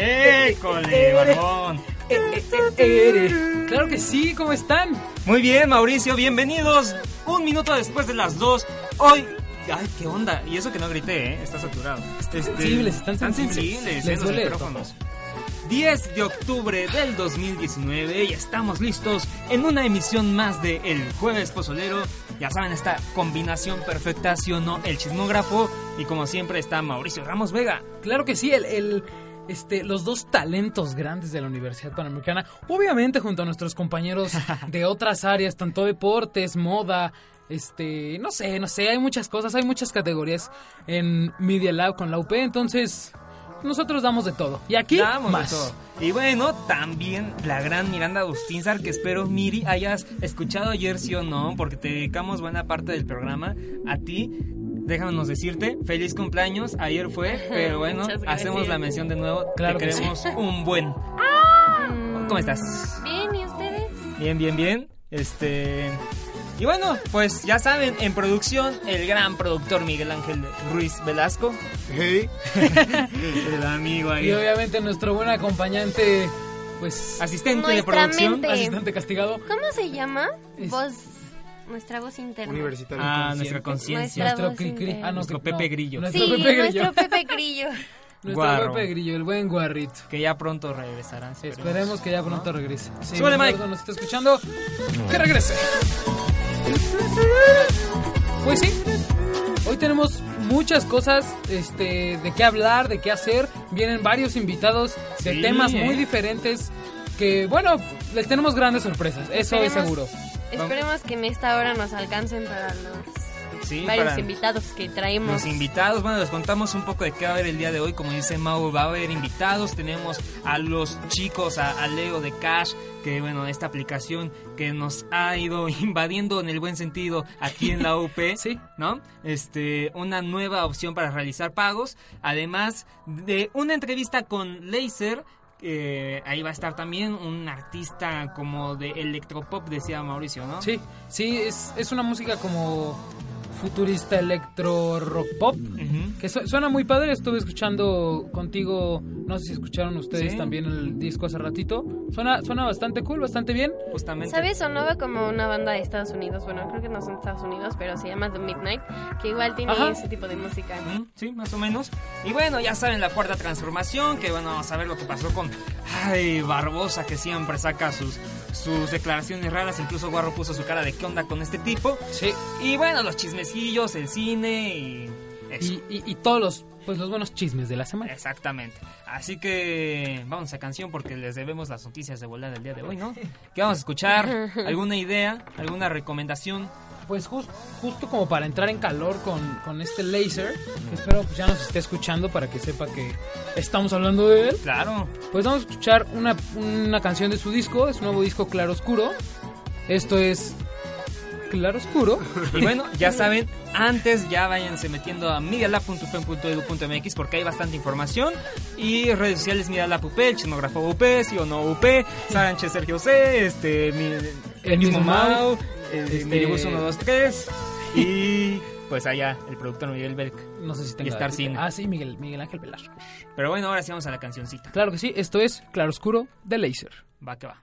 ¡École, barbón! Claro que sí, ¿cómo están? Muy bien, Mauricio, bienvenidos. Un minuto después de las dos. Hoy. Ay, qué onda. Y eso que no grité, ¿eh? Está saturado. Este, sensibles, están sensibles. sensibles, Les ¿eh? los micrófonos. 10 de octubre del 2019 y estamos listos en una emisión más de El Jueves Pozolero. Ya saben, esta combinación perfecta, sí o no, el chismógrafo. Y como siempre está Mauricio Ramos Vega. Claro que sí, el, el, este, los dos talentos grandes de la Universidad Panamericana, obviamente junto a nuestros compañeros de otras áreas, tanto deportes, moda, este, no sé, no sé, hay muchas cosas, hay muchas categorías en Media Lab con la UP, entonces nosotros damos de todo. Y aquí Damos de más. todo. Y bueno, también la gran Miranda Agustinzar, que espero, Miri, hayas escuchado ayer sí o no, porque te dedicamos buena parte del programa a ti. Déjanos decirte, feliz cumpleaños, ayer fue, pero bueno, hacemos la mención de nuevo, Claro te que sí. queremos un buen. ¿Cómo estás? Bien, ¿y ustedes? Bien, bien, bien. Este. Y bueno, pues ya saben, en producción, el gran productor Miguel Ángel Ruiz Velasco. Hey. el amigo ahí. Y obviamente nuestro buen acompañante, pues, Asistente de producción. mente. asistente castigado. ¿Cómo se llama? Es- Voz. Nuestra voz interna. Universitario. Ah, nuestra conciencia. Nuestro. Ah, no, Nuestro que- Pepe. Grillo. Nuestro Sí, Pepe Grillo. nuestro Pepe Grillo. Nuestro. Pepe Grillo, el buen guarrito. Que ya pronto regresará. esperemos. Esperemos que ya pronto regrese. Sí, Leonardo Mike. nos está escuchando. Que regrese. Pues sí. Hoy tenemos muchas cosas este, de qué hablar, de qué hacer. Vienen varios invitados de Sí, temas ¿eh? muy diferentes. Que bueno, les tenemos grandes sorpresas. Eso es seguro. Esperemos que en esta hora nos alcancen para los Sí, varios para invitados que traemos. Los invitados, bueno, les contamos un poco de qué va a haber el día de hoy. Como dice Mau, va a haber invitados. Tenemos a los chicos, a, a Leo de Cash, que bueno, esta aplicación que nos ha ido invadiendo en el buen sentido aquí en la UP. Sí. ¿No? Este, una nueva opción para realizar pagos. Además de una entrevista con Laser. Eh, ahí va a estar también un artista como de electropop, decía Mauricio, ¿no? Sí, sí, es, es una música como futurista electro rock pop. Que su- suena muy padre, estuve escuchando contigo, no sé si escucharon ustedes Sí. también el disco hace ratito. Suena, suena bastante cool, bastante bien. Justamente. ¿Sabes? Sonaba como una banda de Estados Unidos. Bueno, creo que no son Estados Unidos, pero se llama The Midnight. Que igual tiene Ajá. ese tipo de música. Ujú, Sí, más o menos. Y bueno, ya saben la cuarta transformación, que bueno, vamos a ver lo que pasó con ay, Barbosa, que siempre saca sus, sus declaraciones raras. Incluso Guarro puso su cara de qué onda con este tipo. Sí. Y bueno, los chismecillos, el cine y eso. Y, y- y todos los, pues, los buenos chismes de la semana. Exactamente. Así que vamos a canción porque les debemos las noticias de volar del día de hoy, ¿no? ¿Qué vamos a escuchar? ¿Alguna idea? ¿Alguna recomendación? Pues jus- justo como para entrar en calor con, con este laser, que espero pues ya nos esté escuchando para que sepa que estamos hablando de él. Claro. Pues vamos a escuchar una, una canción de su disco, es su nuevo disco Claro Oscuro. Esto es Claro Oscuro. Y bueno, ya saben, antes ya váyanse metiendo a medialab.pen.edu.mx porque hay bastante información. Y redes sociales Medialab UP, el chismógrafo UP, sí o no UP, Sánchez Sergio C, este, mi- el mismo Mau, el Este- Minibus 123 y pues allá el productor Miguel Belk. No sé si tenga... Star Cine. Ah, sí, Miguel, Miguel Ángel Velasco. Pero bueno, ahora sí vamos a la cancioncita. Claro que sí, esto es Claro Oscuro de Laser. Va que va.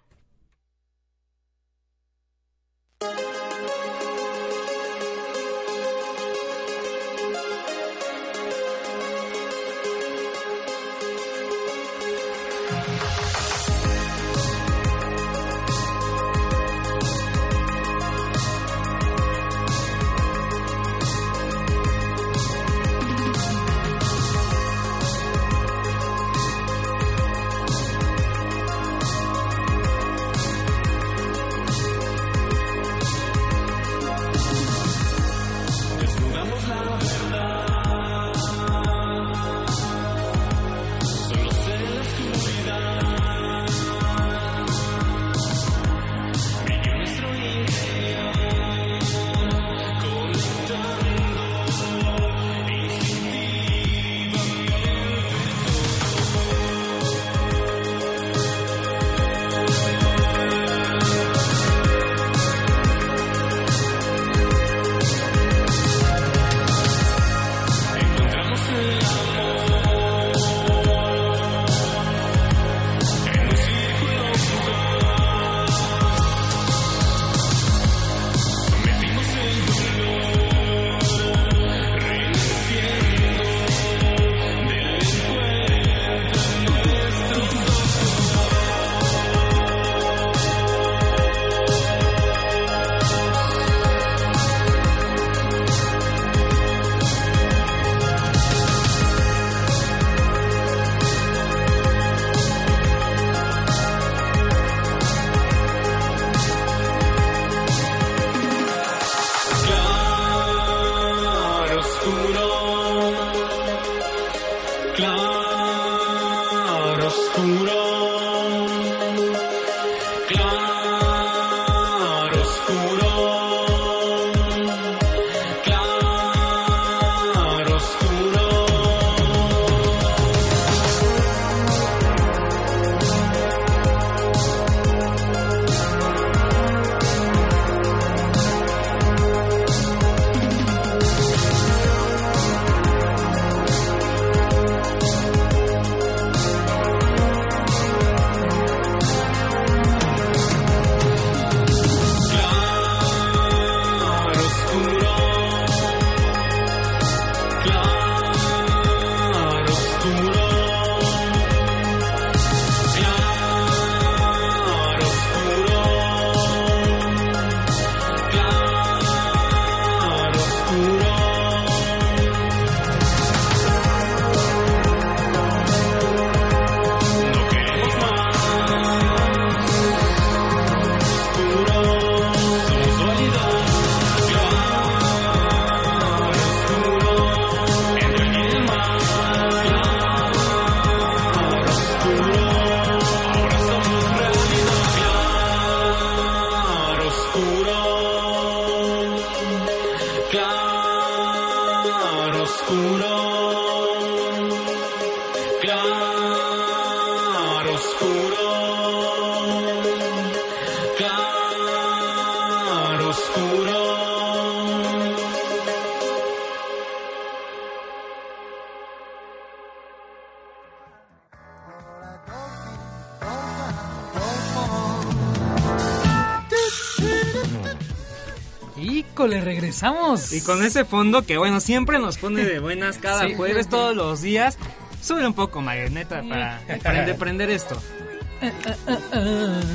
Regresamos. Y con ese fondo que, bueno, siempre nos pone de buenas cada Sí. jueves, todos los días. Sube un poco, marioneta, para aprender, aprender esto.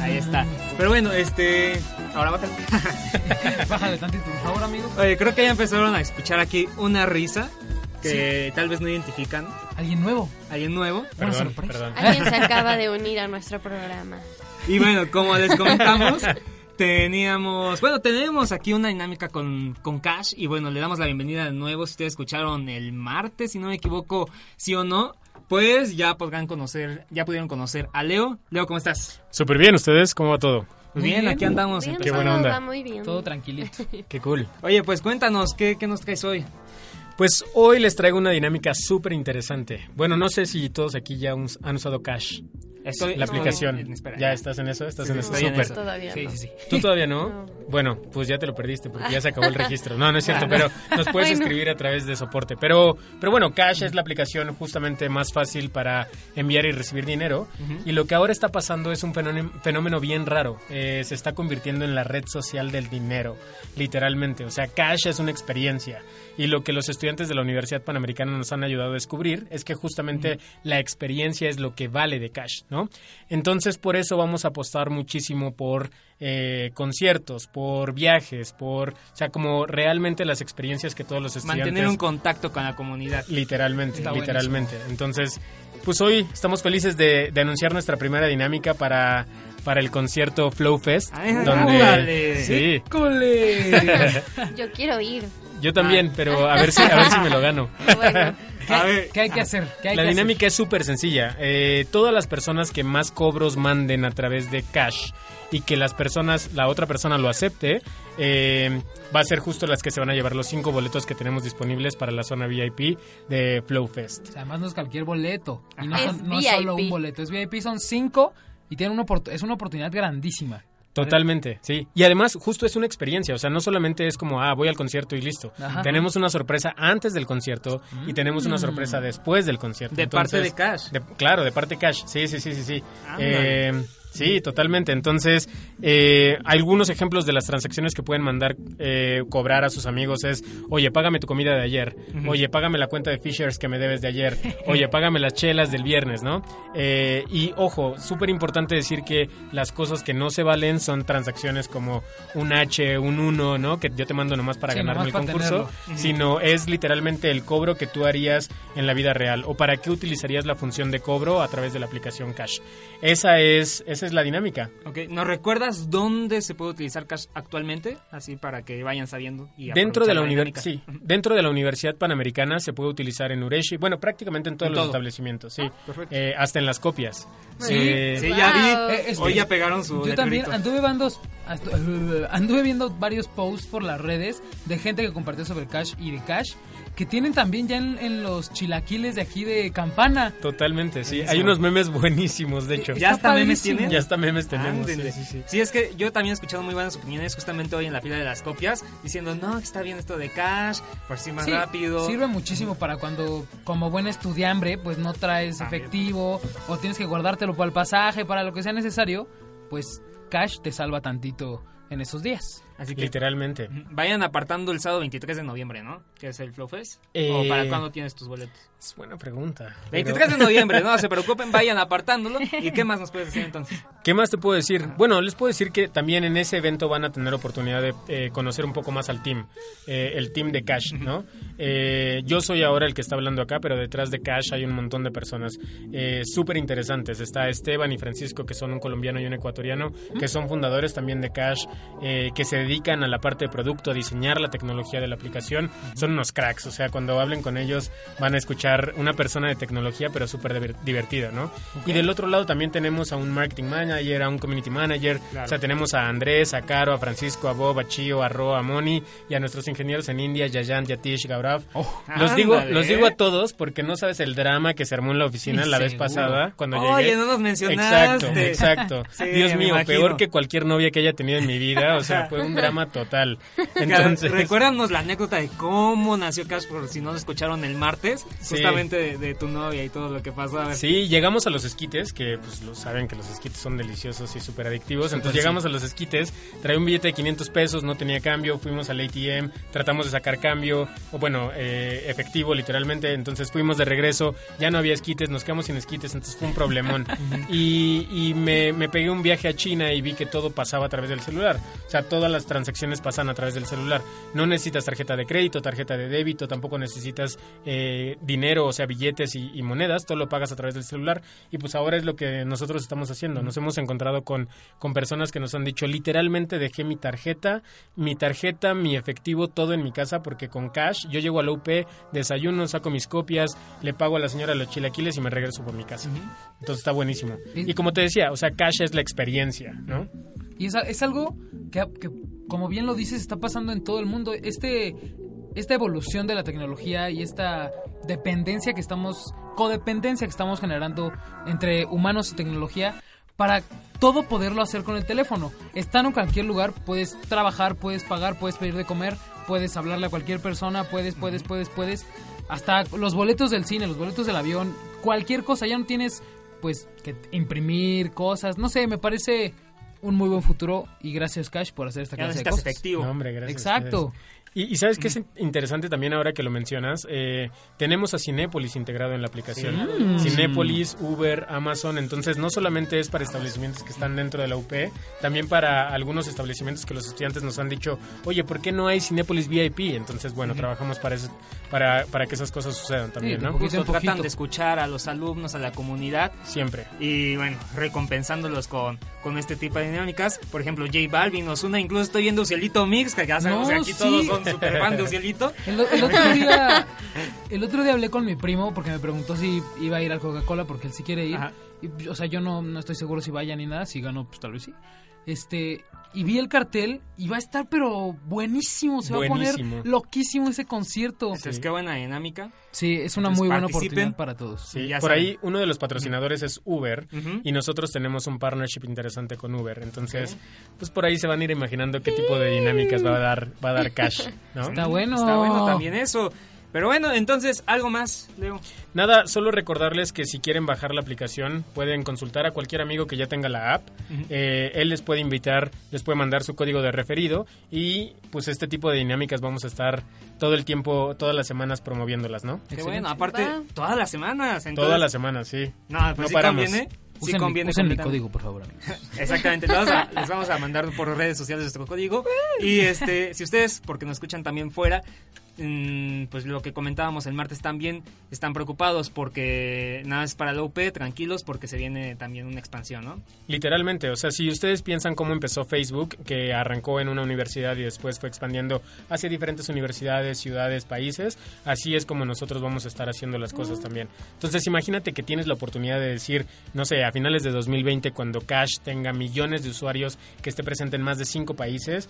Ahí está. Pero bueno, este... Ahora bájale. Bájale tantito, por favor, amigo. Oye, creo que ya empezaron a escuchar aquí una risa que tal vez no identifican. Alguien nuevo. Alguien nuevo. Una Perdón, sorpresa. perdón. Alguien se acaba de unir a nuestro programa. Y bueno, como les comentamos, teníamos, bueno, tenemos aquí una dinámica con, con Cash y bueno, le damos la bienvenida de nuevo. Si ustedes escucharon el martes, si no me equivoco, sí o no, pues ya podrán conocer, ya pudieron conocer a Leo. Leo, ¿cómo estás? Súper bien, ¿ustedes? ¿Cómo va todo? Muy bien, bien. aquí andamos. Bien, Qué todo buena onda. va muy bien. Todo tranquilito. Qué cool. Oye, pues cuéntanos, ¿qué, qué nos traes hoy? Pues hoy les traigo una dinámica súper interesante. Bueno, no sé si todos aquí ya han usado Cash, Estoy, la estoy- aplicación. espera, ¿Ya estás en eso? ¿Estás Sí, en sí, eso? estoy en Súper. eso. Todavía Sí, no. sí, sí. ¿Tú todavía no? No. Bueno, pues ya te lo perdiste porque ya se acabó el registro. No, no es cierto, pero nos puedes escribir a través de soporte. Pero, pero bueno, Cash es la aplicación justamente más fácil para enviar y recibir dinero. Y lo que ahora está pasando es un fenómeno, fenómeno bien raro. Eh, se está convirtiendo en la red social del dinero, literalmente. O sea, Cash es una experiencia. Y lo que los estudiantes de la Universidad Panamericana nos han ayudado a descubrir es que justamente la experiencia es lo que vale de Cash, ¿no? Entonces, por eso vamos a apostar muchísimo por eh, conciertos, por viajes, por, o sea, como realmente las experiencias que todos los estudiantes... Mantener un contacto con la comunidad. Literalmente, Está literalmente. Entonces, pues hoy estamos felices de, de anunciar nuestra primera dinámica para, para el concierto Flow Fest. Ay, donde, órale. sí. Yo quiero ir. yo también, pero a ver si, a ver si me lo gano. Bueno, ¿Qué, A ver. qué hay que hacer? ¿Qué hay La que hacer? dinámica es súper sencilla. Eh, todas las personas que más cobros manden a través de cash y que las personas, la otra persona lo acepte, eh, va a ser justo las que se van a llevar los cinco boletos que tenemos disponibles para la zona VIP de Flow Fest. O sea, además no es cualquier boleto. Y no, Es son- no solo un boleto. Es VIP, son cinco y tienen una es una oportunidad grandísima. Totalmente, sí. Y además, justo es una experiencia, o sea, no solamente es como, ah, voy al concierto y listo. Ajá. Tenemos una sorpresa antes del concierto y tenemos una sorpresa después del concierto. De parte de Cash. de- claro, de parte Cash, sí, sí, sí, sí, sí. Ándale. Eh, sí, totalmente. Entonces, eh, algunos ejemplos de las transacciones que pueden mandar eh, cobrar a sus amigos es, oye, págame tu comida de ayer, oye, págame la cuenta de Fishers que me debes de ayer, oye, págame las chelas del viernes, ¿no? Eh, y ojo, súper importante decir que las cosas que no se valen son transacciones como un H, un 1, ¿no? Que yo te mando nomás para Sí, ganarme nomás el para concurso, sino es literalmente el cobro que tú harías en la vida real o para qué utilizarías la función de cobro a través de la aplicación Cash. Esa es, esa es la dinámica. Ok, ¿nos recuerdas dónde se puede utilizar Cash actualmente? Así para que vayan sabiendo. Y Dentro de, la dinámica. sí, dentro de la Universidad Panamericana se puede utilizar en Ureshi, bueno, prácticamente en todos En los todo. establecimientos, sí, perfecto. Eh, hasta en las copias. Sí. Eh, Sí, ya Wow. vi. Eh, Hoy ya pegaron su Yo también anduve astu- anduve viendo varios posts por las redes de gente que compartió sobre Cash y de Cash que tienen también ya en, en los chilaquiles de aquí de Campana. Totalmente, sí. Hay unos memes buenísimos, de hecho. ¿Ya Está hasta memes tienen? Ya hasta memes tenemos. Ándele. sí, sí, sí. Sí, es que yo también he escuchado muy buenas opiniones justamente hoy en la fila de las copias diciendo, no, que está bien esto de cash, por si más Sí, rápido. Sirve muchísimo para cuando, como buen estudiambre, pues no traes También. efectivo o tienes que guardártelo para el pasaje, para lo que sea necesario, pues Cash te salva tantito en esos días. Así que Literalmente. vayan apartando el sábado 23 de noviembre, ¿no? Que es el Flow Fest. Eh, ¿O para cuándo tienes tus boletos? Es buena pregunta. pero- 23 de noviembre, no se preocupen, vayan apartándolo. ¿Y qué más nos puedes decir entonces? ¿Qué más te puedo decir? Bueno, les puedo decir que también en ese evento van a tener oportunidad de eh, conocer un poco más al team, eh, el team de Cash, ¿no? Eh, yo soy ahora el que está hablando acá, pero detrás de Cash hay un montón de personas eh, súper interesantes. Está Esteban y Francisco, que son un colombiano y un ecuatoriano, que son fundadores también de Cash, eh, que se dedican a la parte de producto, a diseñar la tecnología de la aplicación. Son unos cracks, o sea, cuando hablen con ellos van a escuchar una persona de tecnología, pero súper diver- divertida, ¿no? Y del otro lado también tenemos a un marketing manager, a un community manager, Claro. o sea, tenemos a Andrés, a Caro, a Francisco, a Bob, a Chio, a Ro, a Moni y a nuestros ingenieros en India, Yayan, Yatish, Staff. los, digo, ándale. los digo a todos porque no sabes el drama que se armó en la oficina Sí, la vez seguro. pasada cuando Oye, llegué. no nos mencionaste. Exacto, exacto. Sí, Dios mío, imagino. peor que cualquier novia que haya tenido en mi vida. O sea, fue un drama total. Entonces, Recuérdanos la anécdota de cómo nació Cash, por si no lo escucharon el martes, Sí. justamente de, de tu novia y todo lo que pasó. A ver. Sí, llegamos a los esquites, que pues lo saben que los esquites son deliciosos y súper adictivos. Entonces llegamos a los esquites, traía un billete de 500 pesos, no tenía cambio, fuimos al ATM, tratamos de sacar cambio, o bueno, eh, efectivo literalmente. Entonces fuimos de regreso, ya no había esquites, nos quedamos sin esquites, entonces fue un problemón. y y me, me pegué un viaje a China y vi que todo pasaba a través del celular. O sea, todas las transacciones pasan a través del celular. No necesitas tarjeta de crédito, tarjeta de débito, tampoco necesitas eh, dinero, o sea, billetes y, y monedas, todo lo pagas a través del celular. Y pues ahora es lo que nosotros estamos haciendo. Nos hemos encontrado con, con personas que nos han dicho, literalmente dejé mi tarjeta, mi tarjeta, mi efectivo, todo en mi casa, porque con cash yo llego a la UP, desayuno, saco mis copias, le pago a la señora los chilaquiles y me regreso por mi casa. Entonces está buenísimo. Y como te decía, o sea, cash es la experiencia, ¿no? Y es, es algo que, que, como bien lo dices, está pasando en todo el mundo. Este, esta evolución de la tecnología y esta dependencia que estamos, codependencia que estamos generando entre humanos y tecnología, para todo poderlo hacer con el teléfono. Están en cualquier lugar, puedes trabajar, puedes pagar, puedes pedir de comer, puedes hablarle a cualquier persona, puedes, puedes, puedes, puedes. Hasta los boletos del cine, los boletos del avión, cualquier cosa, ya no tienes pues que imprimir cosas, no sé, me parece un muy buen futuro y gracias Cash por hacer esta clase de cosas. efectivo. No, hombre, gracias. Exacto. gracias. Y, y sabes qué es interesante también ahora que lo mencionas, Eh, tenemos a Cinépolis integrado en la aplicación. Mm. Cinépolis, Uber, Amazon, entonces no solamente es para establecimientos que están dentro de la UP, también para algunos establecimientos que los estudiantes nos han dicho, oye, ¿por qué no hay Cinépolis VIP? Entonces, bueno, trabajamos para, eso, para, para que esas cosas sucedan también, ¿no? poquito Justo tratan de escuchar a los alumnos, a la comunidad Siempre. y bueno, recompensándolos con, con este tipo de dinámicas. Por ejemplo, J Balvin, Osuna, incluso estoy viendo Cielito Mix, que ya sabemos No, que aquí sí. todos son super fan de Cielito. El, el otro día, el otro día hablé con mi primo porque me preguntó si iba a ir al Coca-Cola porque él sí quiere ir. Ajá. Y, o sea, yo no, no estoy seguro si vaya ni nada. Si gano, pues tal vez sí. Este, y vi el cartel y va a estar, pero buenísimo. Se va a poner loquísimo ese concierto. Entonces, qué buena dinámica. Sí, es una Entonces, muy buena participen. oportunidad para todos. Sí, ya por saben. ahí uno de los patrocinadores es Uber y nosotros tenemos un partnership interesante con Uber. Entonces, pues por ahí se van a ir imaginando qué tipo de dinámicas va a dar va a dar Cash, ¿no? Está bueno. Está bueno también eso. Pero bueno, entonces, algo más, Leo. Nada, solo recordarles que si quieren bajar la aplicación pueden consultar a cualquier amigo que ya tenga la app. Eh, él les puede invitar, les puede mandar su código de referido y pues este tipo de dinámicas vamos a estar todo el tiempo, todas las semanas promoviéndolas, ¿no? Qué Excelente. bueno, aparte, Va. todas las semanas. Entonces, Todas las semanas, sí. No, pues No sí paramos. conviene. Sí Usen, mi- conviene. usen mi código, por favor. amigos. Exactamente, les vamos, a, les vamos a mandar por redes sociales nuestro código. Y este, si ustedes, porque nos escuchan también fuera, pues lo que comentábamos el martes también, están preocupados porque nada es para la UP, tranquilos porque se viene también una expansión, ¿no? Literalmente, o sea, si ustedes piensan cómo empezó Facebook, que arrancó en una universidad y después fue expandiendo hacia diferentes universidades, ciudades, países, así es como nosotros vamos a estar haciendo las cosas también. Entonces, imagínate que tienes la oportunidad de decir, no sé, a finales de 2020, cuando Cash tenga millones de usuarios que esté presente en más de cinco países,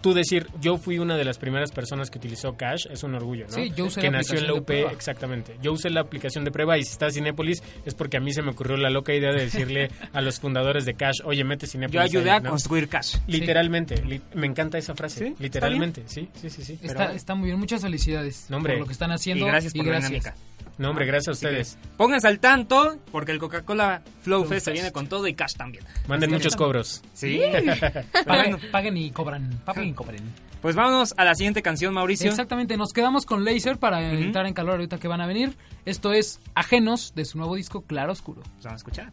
tú decir, yo fui una de las primeras personas que utilizó Cash, es un orgullo, ¿no? Sí, yo usé que la nació en la UP, exactamente. Yo usé la aplicación de prueba y si está Cinépolis es porque a mí se me ocurrió la loca idea de decirle a los fundadores de Cash, oye, mete Cinépolis. Yo ayudé ahí", a ¿no? construir Cash. Literalmente, li- me encanta esa frase. ¿Sí? ¿Está Literalmente, sí, sí, sí, sí. Está, está muy bien. Muchas felicidades No, hombre. por lo que están haciendo. Y gracias por la gracias. dinámica. No, hombre, gracias a ustedes. Pónganse al tanto porque el Coca-Cola Flow, Flow Fest se viene con todo y Cash también. Manden muchos cobros. Sí. Paguen, y cobran. Paguen y cobren. pues vámonos a la siguiente canción, Mauricio. Exactamente, nos quedamos con Laser para Ujú. entrar en calor ahorita que van a venir. Esto es Ajenos de su nuevo disco Claro Oscuro. Pues vamos a escuchar.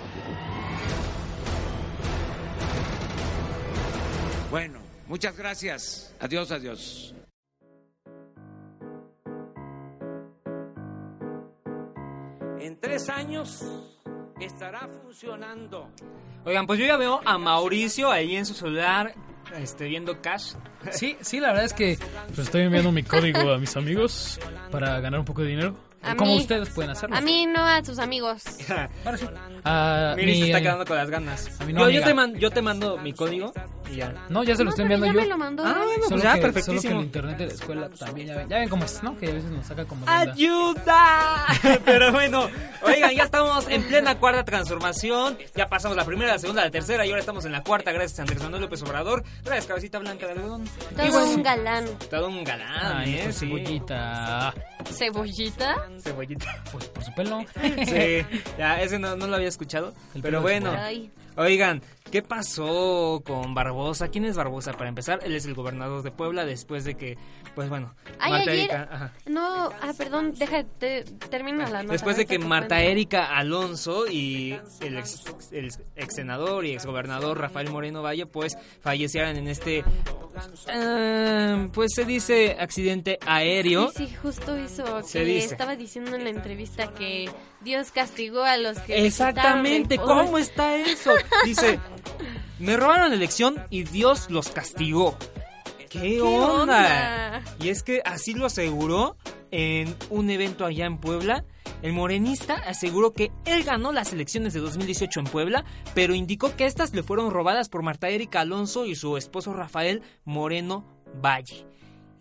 Bueno, muchas gracias. Adiós, adiós. En tres años estará funcionando. Oigan, pues yo ya veo a Mauricio ahí en su celular, este, viendo Cash. Sí, sí, la verdad es que pues, estoy enviando mi código a mis amigos para ganar un poco de dinero. A como mí- ustedes pueden hacerlo. A mí no, a sus amigos. Ah, Miri se está quedando con las ganas. a mí no, yo, te man- yo te mando mi código y ya. No, ya se lo estoy enviando ya yo. me lo mandó. Ah, bueno, Solo pues ya, que, Solo perfectísimo. que el internet de la escuela también, ya ven, ya ven cómo es, ¿no? Que a veces nos saca como. ¡Ayuda! Pero bueno, oigan, ya estamos en plena cuarta transformación. Ya pasamos la primera, la segunda, la tercera y ahora estamos en la cuarta. Gracias a Andrés Manuel López Obrador. Gracias, cabecita blanca de algodón. Todo bueno, un galán. Todo un galán, Ay, ¿eh? Sí. cebollita. ¿Cebollita? Cebollita. Pues por su pelo. Sí, ya, ese no, no lo había escuchado. El Pero bueno, Ay. oigan, ¿qué pasó con Barbosa? ¿Quién es Barbosa? Para empezar, él es el gobernador de Puebla después de que, pues bueno, Ay, Marta ayer. Erika- ajá. No, ah, perdón, déjate, termina la nota. Después de que Marta. Erika Alonso y el ex, el ex senador y ex gobernador Rafael Moreno Valle pues fallecieran en este eh, pues se dice accidente aéreo. Sí, sí, justo eso. Se que dice. estaba diciendo en la entrevista que Dios castigó a los que. Exactamente, ¿cómo está eso? Dice, me robaron la elección y Dios los castigó. ¿Qué, onda? onda? Y es que así lo aseguró en un evento allá en Puebla. El morenista aseguró que él ganó las elecciones de 2018 en Puebla, pero indicó que estas le fueron robadas por Marta Erika Alonso y su esposo Rafael Moreno Valle.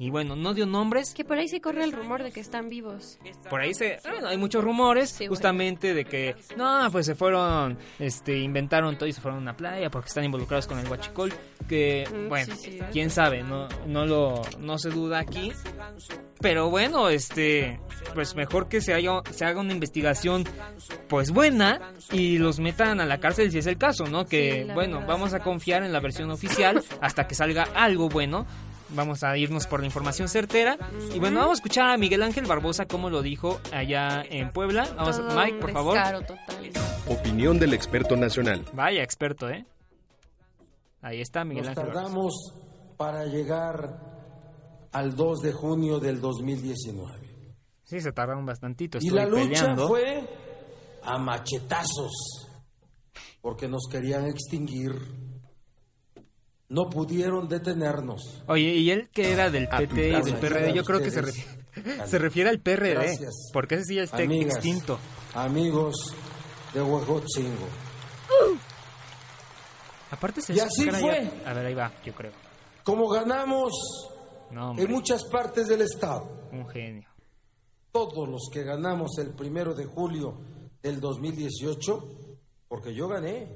Y bueno, no dio nombres, Que por ahí se corre el rumor de que están vivos. por ahí se bueno, hay muchos rumores Sí, bueno. justamente de que no pues se fueron este inventaron todo y se fueron a una playa porque están involucrados con el huachicol que Mm, bueno sí, sí. quién sabe no no lo no se duda aquí pero bueno este pues mejor que se haga se haga una investigación pues buena y los metan a la cárcel si es el caso no que bueno vamos a confiar en la versión oficial hasta que salga algo bueno Vamos a irnos por la información certera. Y bueno, vamos a escuchar a Miguel Ángel Barbosa como lo dijo allá en Puebla. Vamos, Todo Mike, por favor. total. Opinión del experto nacional. Vaya experto, ¿eh? Ahí está Miguel Nos Ángel Barbosa. tardamos para llegar al 2 de junio del 2019. Sí, se tardaron bastantito. Y la lucha peleando. fue a machetazos, porque nos querían extinguir. No pudieron detenernos. Oye, ¿y él que era del A PT y tu del PRD? Yo creo que se, refiere, se refiere al PRD. Gracias. Porque ese sí ya está Amigas, extinto. Amigos de Huejotzingo. Aparte se Y así fue. ya- A ver, ahí va, yo creo. Como ganamos No, en muchas partes del estado, un genio. todos los que ganamos el primero de julio del 2018, porque yo gané,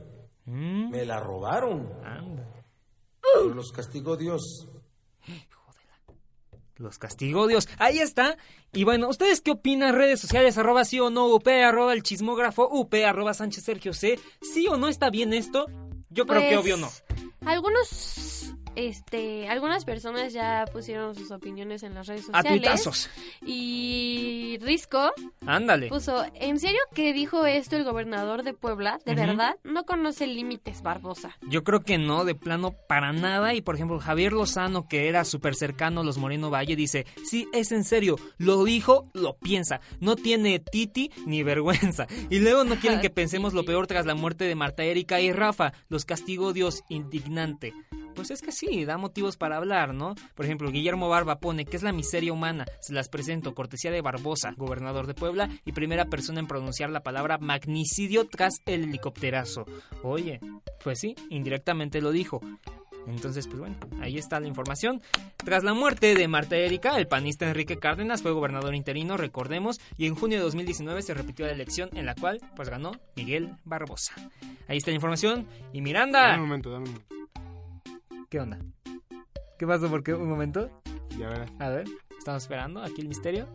Mm, me la robaron. anda. Pero los castigó Dios. Los castigó Dios. Ahí está. Y bueno, ¿ustedes qué opinan? Redes sociales, arroba sí o no, UP, arroba el chismógrafo, UP, arroba Sánchez Sergio C. ¿Sí o no está bien esto? Yo creo que Pues, obvio no. Algunos, este, algunas personas ya pusieron sus opiniones en las redes A sociales. tuitazos. Y Risco Ándale. puso, ¿en serio que dijo esto el gobernador de Puebla? ¿De verdad? No conoce límites, Barbosa. Yo creo que no, de plano para nada. Y por ejemplo, Javier Lozano, que era súper cercano a los Moreno Valle, dice: Sí, es en serio, lo dijo, lo piensa. No tiene titi ni vergüenza. Y luego no quieren que pensemos lo peor tras la muerte de Marta Erika y Rafa. Los castigó Dios, indignante. Pues es que sí, da motivos para hablar, ¿no? Por ejemplo, Guillermo Barba pone que es la miseria humana. Se las presento, cortesía de Barbosa, gobernador de Puebla, y primera persona en pronunciar la palabra magnicidio tras el helicópterazo. Oye, pues sí, indirectamente lo dijo. Entonces, pues bueno, ahí está la información. Tras la muerte de Marta Erika, el panista Enrique Cárdenas fue gobernador interino, recordemos, y en junio de 2019 se repitió la elección en la cual pues ganó Miguel Barbosa. Ahí está la información. Y Miranda. Dame un momento, dame un momento. ¿Qué onda? ¿Qué pasó? ¿Por qué? ¿Un momento? Ya verás. A ver, estamos esperando aquí el misterio.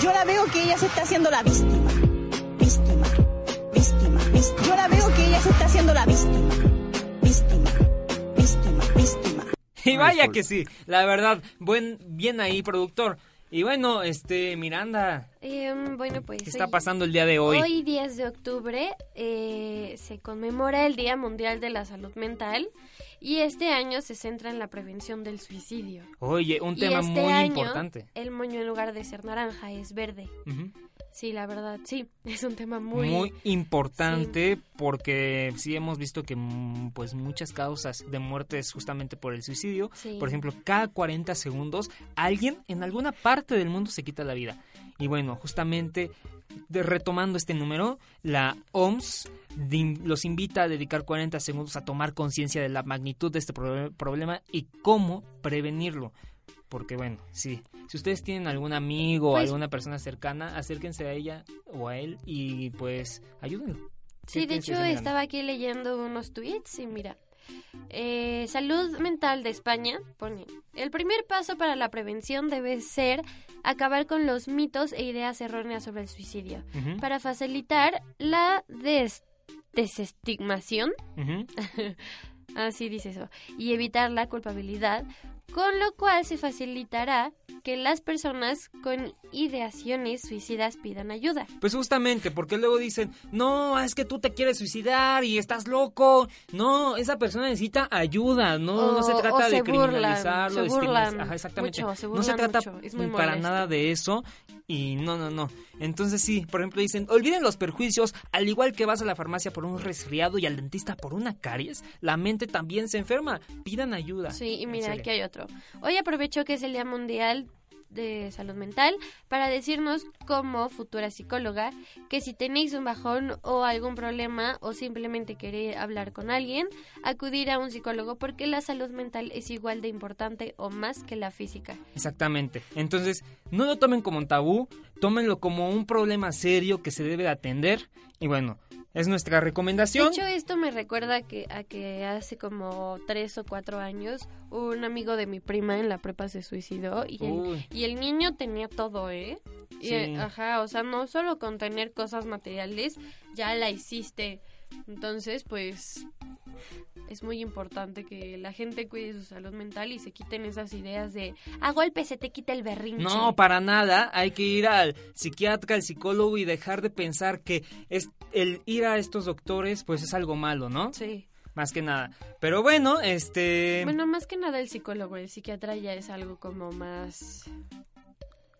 Yo la veo que ella se está haciendo la víctima. Víctima. Víctima. víctima. Yo la veo que ella se está haciendo la víctima. Víctima. Víctima. Víctima. Y vaya que sí, la verdad, buen, bien ahí, productor. Y bueno, este, Miranda, Em, bueno, pues... ¿qué está hoy- pasando el día de hoy? Hoy, 10 de octubre, eh, se conmemora el Día Mundial de la Salud Mental y este año se centra en la prevención del suicidio. Oye, un Y tema este muy año, importante. El moño en lugar de ser naranja es verde. Sí, la verdad, sí, es un tema muy... Muy, importante porque sí hemos visto que mm, pues muchas causas de muerte es justamente por el suicidio. Sí. Por ejemplo, cada 40 segundos alguien en alguna parte del mundo se quita la vida. Y bueno, justamente de- retomando este número, la OMS los invita a dedicar 40 segundos a tomar conciencia de la magnitud de este proble- problema y cómo prevenirlo. Porque bueno, sí, si ustedes tienen algún amigo o Pues- alguna persona cercana, acérquense a ella o a él y pues ayúdenlo. Sí, ¿Qué de hecho estaba aquí leyendo unos tweets y mira, eh, Salud Mental de España pone, el primer paso para la prevención debe ser acabar con los mitos e ideas erróneas sobre el suicidio, para facilitar la des- desestigmación, así dice eso, y evitar la culpabilidad, con lo cual se facilitará que las personas con ideaciones suicidas pidan ayuda. Pues justamente, porque luego dicen, no, es que tú te quieres suicidar y estás loco. No, esa persona necesita ayuda, no, no se trata o de se burlan, criminalizarlo. se de burlan estigmatizar- Ajá, exactamente. mucho, se no se trata mucho, es muy para molesto. nada de eso. Y no, no, no. Entonces sí, por ejemplo dicen, olviden los perjuicios, al igual que vas a la farmacia por un resfriado y al dentista por una caries, la mente también se enferma. Pidan ayuda. Sí, y mira, aquí hay otro. Hoy aprovecho que es el Día Mundial de Salud Mental para decirnos como futura psicóloga que si tenéis un bajón o algún problema o simplemente querer hablar con alguien, acudir a un psicólogo porque la salud mental es igual de importante o más que la física. Exactamente. Entonces, no lo tomen como un tabú, tómenlo como un problema serio que se debe de atender. Y bueno, es nuestra De recomendación. hecho, esto me recuerda que, a que hace como tres o cuatro años un amigo de mi prima en la prepa se suicidó y el, y el niño tenía todo, ¿eh? Y, Sí. ajá, o sea, no solo con tener cosas materiales, ya la hiciste. Entonces, pues, es muy importante que la gente cuide su salud mental y se quiten esas ideas de a golpe se te quita el berrinche. No, para nada. Hay que ir al psiquiatra, al psicólogo y dejar de pensar que es el ir a estos doctores, pues es algo malo, ¿no? Sí. Más que nada. Pero bueno, este. Bueno, más que nada el psicólogo, el psiquiatra ya es algo como más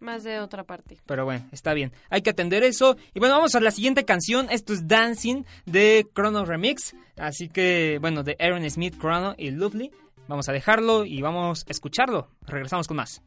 más de otra parte. Pero bueno, está bien. Hay que atender eso. Y bueno, vamos a la siguiente canción. Esto es Dancing de Chrono Remix. Así que, bueno, de Aaron Smith, Chrono y Lovely. Vamos a dejarlo y vamos a escucharlo. Regresamos con más.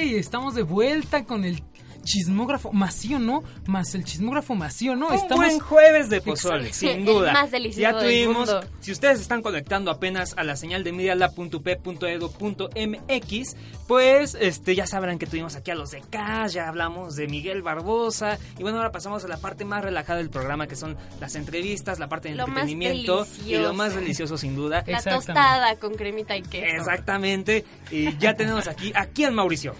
Ok, estamos de vuelta con el chismógrafo Macio, ¿no? Más el chismógrafo Macio, ¿no? Un estamos... buen jueves de pozole, Exacto. sin El duda. más delicioso ya del tuvimos, mundo. si ustedes están conectando apenas a la señal de medialab.p.edu.mx, pues este ya sabrán que tuvimos aquí a los de Cash, ya hablamos de Miguel Barbosa y bueno, ahora pasamos a la parte más relajada del programa que son las entrevistas, la parte de Lo más entretenimiento y lo más delicioso sin duda. La tostada con cremita y queso. Exactamente. Y ya tenemos aquí a quién Mauricio.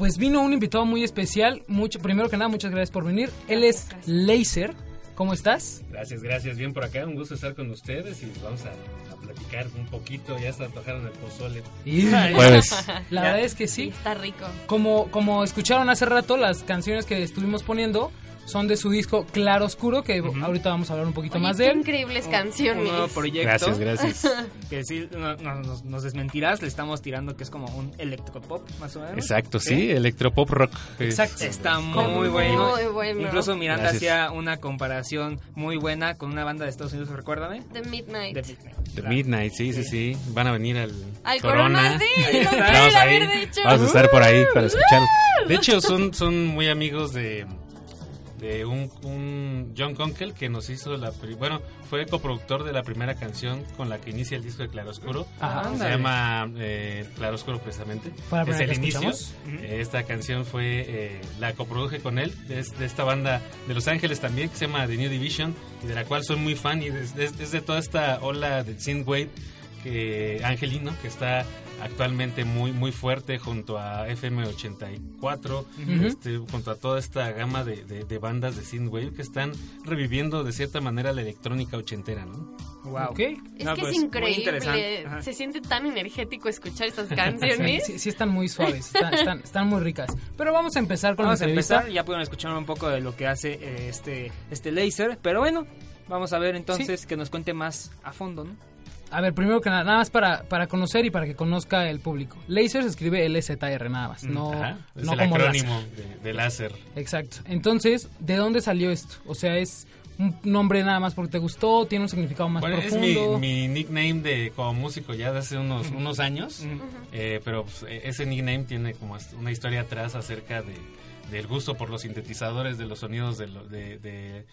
Pues vino un invitado muy especial. Mucho, primero que nada, muchas gracias por venir. Él es Laser. ¿Cómo estás? Gracias, gracias. Bien por acá. Un gusto estar con ustedes y vamos a, a platicar un poquito. Ya se antojaron el pozole. Y- Jueves. La verdad es que sí. Está rico. Como, como escucharon hace rato, las canciones que estuvimos poniendo son de su disco Claro Oscuro, que ahorita vamos a hablar un poquito Oye, más qué de él. increíbles canciones. Un nuevo proyecto. Gracias, gracias. Que sí, no- no- nos, nos desmentirás, le estamos tirando que es como un electropop, más o menos. Exacto, sí. Electropop rock. Exacto. Está Está muy bueno. Muy bueno. Incluso Miranda Gracias. hacía una comparación muy buena con una banda de Estados Unidos, recuérdame. The Midnight. The Midnight. The Midnight, sí, sí, sí. Van a venir al, Al Corona, sí, creo Vamos ahí. Vamos a estar por ahí para escuchar. De hecho, son, son muy amigos de, de un, un John Conkel que nos hizo la... Bueno, fue coproductor de la primera canción con la que inicia el disco de Claroscuro. Ajá. Se llama eh, Claroscuro precisamente. Fue la Es el inicio. Eh, Esta canción fue... eh, la coproduje con él, de, de esta banda de Los Ángeles también, que se llama The New Division, y de la cual soy muy fan, y es de, es de toda esta ola de synthwave que Angelino, que está actualmente muy muy fuerte junto a FM84, Ujú. este, junto a toda esta gama de, de- de bandas de synthwave que están reviviendo de cierta manera la electrónica ochentera, ¿no? Wow. Es No, que pues, es muy increíble. Se siente tan energético escuchar estas canciones. sí, sí están muy suaves, están, están, están muy ricas. Pero vamos a empezar con Vamos la entrevista. empezar, ya pudieron escuchar un poco de lo que hace eh, este, este laser, pero bueno, vamos a ver entonces que nos cuente más a fondo, ¿no? A ver, primero que nada, nada más para, para conocer y para que conozca el público. Laser se escribe LZR nada más, no, Ajá, es no el como acrónimo láser. de, de láser. Exacto. Entonces, ¿de dónde salió esto? O sea, ¿es un nombre nada más porque te gustó? ¿Tiene un significado más Bueno, es mi, profundo? mi nickname de como músico ya de hace unos, unos años, eh, pero pues, eh, ese nickname tiene como una historia atrás acerca de, del gusto por los sintetizadores, de los sonidos de, lo- de- de-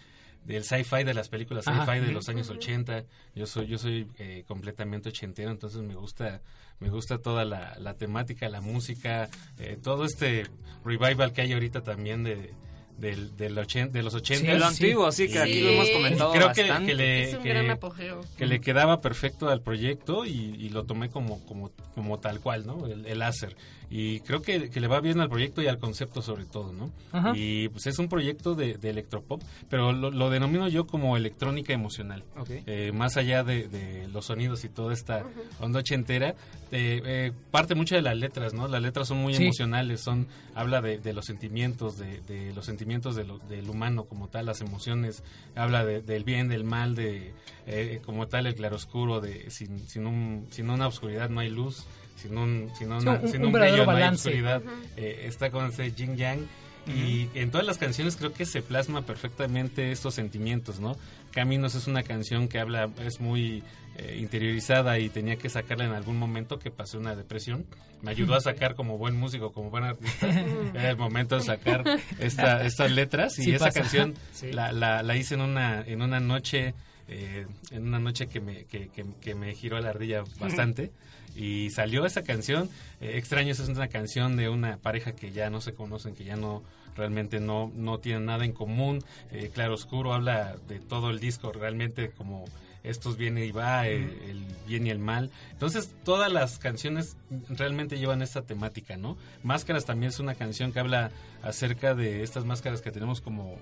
del sci-fi, de las películas Ajá. sci-fi de los años 80. Yo soy yo soy eh, completamente ochentero, entonces me gusta me gusta toda la, la temática, la música, eh, todo este revival que hay ahorita también de del, del ochen- de los 80. Sí, lo antiguo, sí, que aquí lo hemos comentado Creo que- bastante. que le- Es un que- gran apogeo. que le quedaba perfecto al proyecto y, y lo tomé como, como, como tal cual, ¿no? El, el láser. Y creo que, que le va bien al proyecto y al concepto sobre todo, ¿no? Ajá. Y pues es un proyecto de, de electropop, pero lo, lo denomino yo como electrónica emocional. Ok. Eh, más allá de, de los sonidos y toda esta onda ochentera, eh, eh, parte mucho de las letras, ¿no? Las letras son muy Sí. emocionales, son habla de, de los sentimientos, de, de los sentimientos de lo- del humano como tal, las emociones, habla de- del bien, del mal, de eh, como tal el claroscuro, de sin, sin, un, sin una oscuridad no hay luz, sin un, sin una- Sí, un- sin un un verdadero no balance. Eh, está con ese yin yang. Y en todas las canciones creo que se plasma perfectamente estos sentimientos, ¿no? Caminos es una canción que habla, es muy eh, interiorizada y tenía que sacarla en algún momento que pasé una depresión. Me ayudó a sacar como buen músico, como buen artista. Era el momento de sacar esta- estas letras y Sí esa pasa. canción Sí. la, la, la hice en una, en una noche, eh, en una noche que me, que, que- que me giró la ardilla bastante. Y salió esa canción. Eh, Extraños es una canción de una pareja que ya no se conocen, que ya no realmente no, no tienen nada en común. Eh, Claro Oscuro habla de todo el disco, realmente como estos viene y va, el, el bien y el mal. Entonces, todas las canciones realmente llevan esta temática, ¿no? Máscaras también es una canción que habla acerca de estas máscaras que tenemos como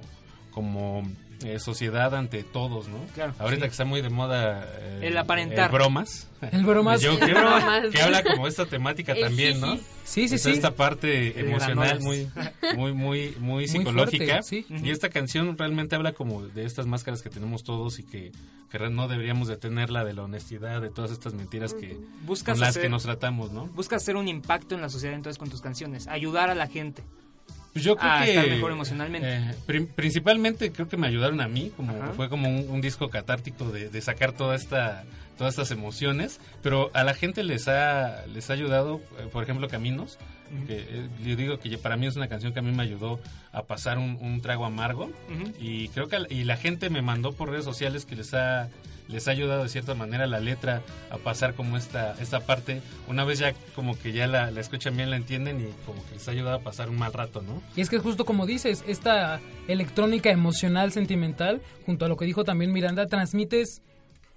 como eh, sociedad ante todos, ¿no? Claro, Ahorita sí. que está muy de moda eh, El aparentar. bromas. El bromas. Yo que, bromas. que habla como esta temática El también, ¿no? Sí, sí, sí. esta parte emocional muy, muy, muy, muy psicológica. fuerte, sí. Y esta canción realmente habla como de estas máscaras que tenemos todos y que, no deberíamos de tenerla, de la honestidad, de todas estas mentiras que Buscas con las hacer- que nos tratamos, ¿no? Buscas hacer un impacto en la sociedad entonces con tus canciones, ayudar a la gente. Pues yo creo a que estar mejor emocionalmente. eh, pri- principalmente creo que me ayudaron a mí, como Ajá. fue como un, un disco catártico de, de sacar toda esta todas estas emociones, pero a la gente les ha les ha ayudado, eh, por ejemplo, Caminos, Que, eh, yo digo que para mí es una canción que a mí me ayudó a pasar un, un trago amargo. Y creo que y la gente me mandó por redes sociales que les ha les ha ayudado de cierta manera la letra a pasar como esta esta parte. Una vez ya como que ya la, la escuchan bien la entienden y como que les ha ayudado a pasar un mal rato no Y es que justo como dices, esta electrónica emocional, sentimental, junto a lo que dijo también Miranda, transmites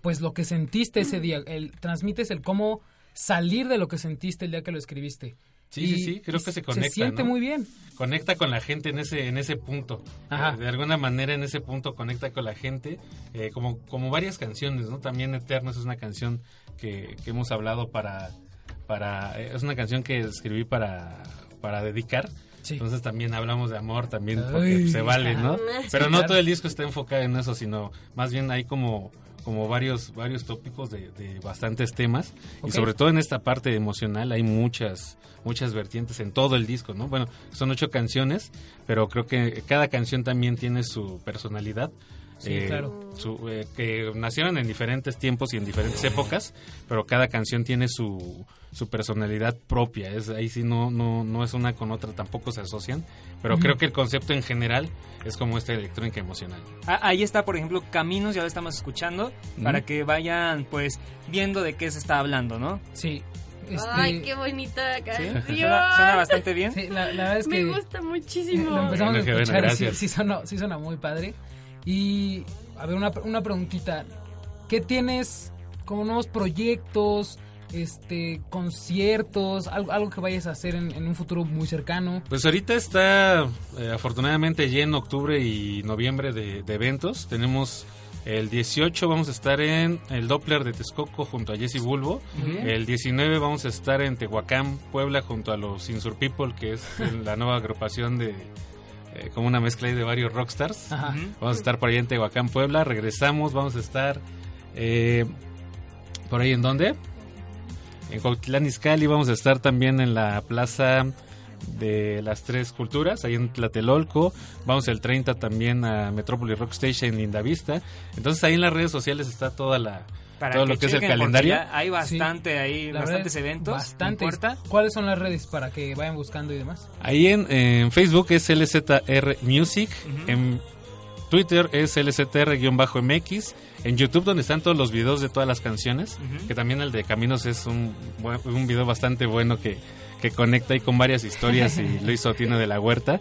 pues lo que sentiste ese día, el, transmites el cómo salir de lo que sentiste el día que lo escribiste. Sí, Y- sí, sí, creo que se conecta. Se siente ¿no? muy bien. Conecta con la gente en ese en ese punto. Ajá. De alguna manera en ese punto conecta con la gente, eh, como como varias canciones, ¿no? También Eternos es una canción que, que hemos hablado para para eh, es una canción que escribí para para dedicar. Entonces también hablamos de amor también porque Ay. se vale, ¿no? Sí, Pero no todo el disco está enfocado en eso, sino más bien hay como como varios varios tópicos de, de bastantes temas y sobre todo en esta parte emocional hay muchas muchas vertientes en todo el disco, ¿no? Bueno, son ocho canciones, pero creo que cada canción también tiene su personalidad. Sí, claro. su- eh, que nacieron en diferentes tiempos y en diferentes épocas, pero cada canción tiene su, su personalidad propia. Es, ahí sí no, no, no es una con otra, tampoco se asocian, pero creo que el concepto en general es como esta electrónica emocional. Ah, Ahí está, por ejemplo, Caminos, ya lo estamos escuchando, para que vayan pues viendo de qué se está hablando, ¿no? Sí. Ay, qué bonita canción. ¿Suena, suena bastante bien? Sí, la, la verdad es que Me gusta muchísimo. lo empezamos Bueno, a escuchar y sí, sí, suena, sí suena muy padre. Y, a ver, una, una preguntita. ¿Qué tienes como nuevos proyectos, este, conciertos, algo, algo que vayas a hacer en, en un futuro muy cercano? Pues ahorita está eh, afortunadamente lleno octubre y noviembre de, de eventos. Tenemos el 18 vamos a estar en el Doppler de Texcoco junto a Jesse Bulbo. El 19 vamos a estar en Tehuacán, Puebla junto a los Insur People, que es la nueva agrupación de eh, como una mezcla ahí de varios rockstars. Ajá. Vamos a estar por ahí en Tehuacán, Puebla. Regresamos, vamos a estar eh, por ahí en dónde? En Cuautitlán Izcalli vamos a estar también en la plaza de las tres culturas, ahí en Tlatelolco. Vamos el 30 también a Metropolis Rock Station en Lindavista. Entonces ahí en las redes sociales está toda la Para todo lo que es el calendario. Hay bastante ahí, La bastantes verdad, eventos. Bastantes. ¿no importa? ¿Cuáles son las redes para que vayan buscando y demás? Ahí en, en Facebook es LZR Music, en Twitter es LZR-MX, en YouTube donde están todos los videos de todas las canciones, que también el de Caminos es un, buen- un video bastante bueno que, que conecta ahí con varias historias y lo hizo Tino de la Huerta.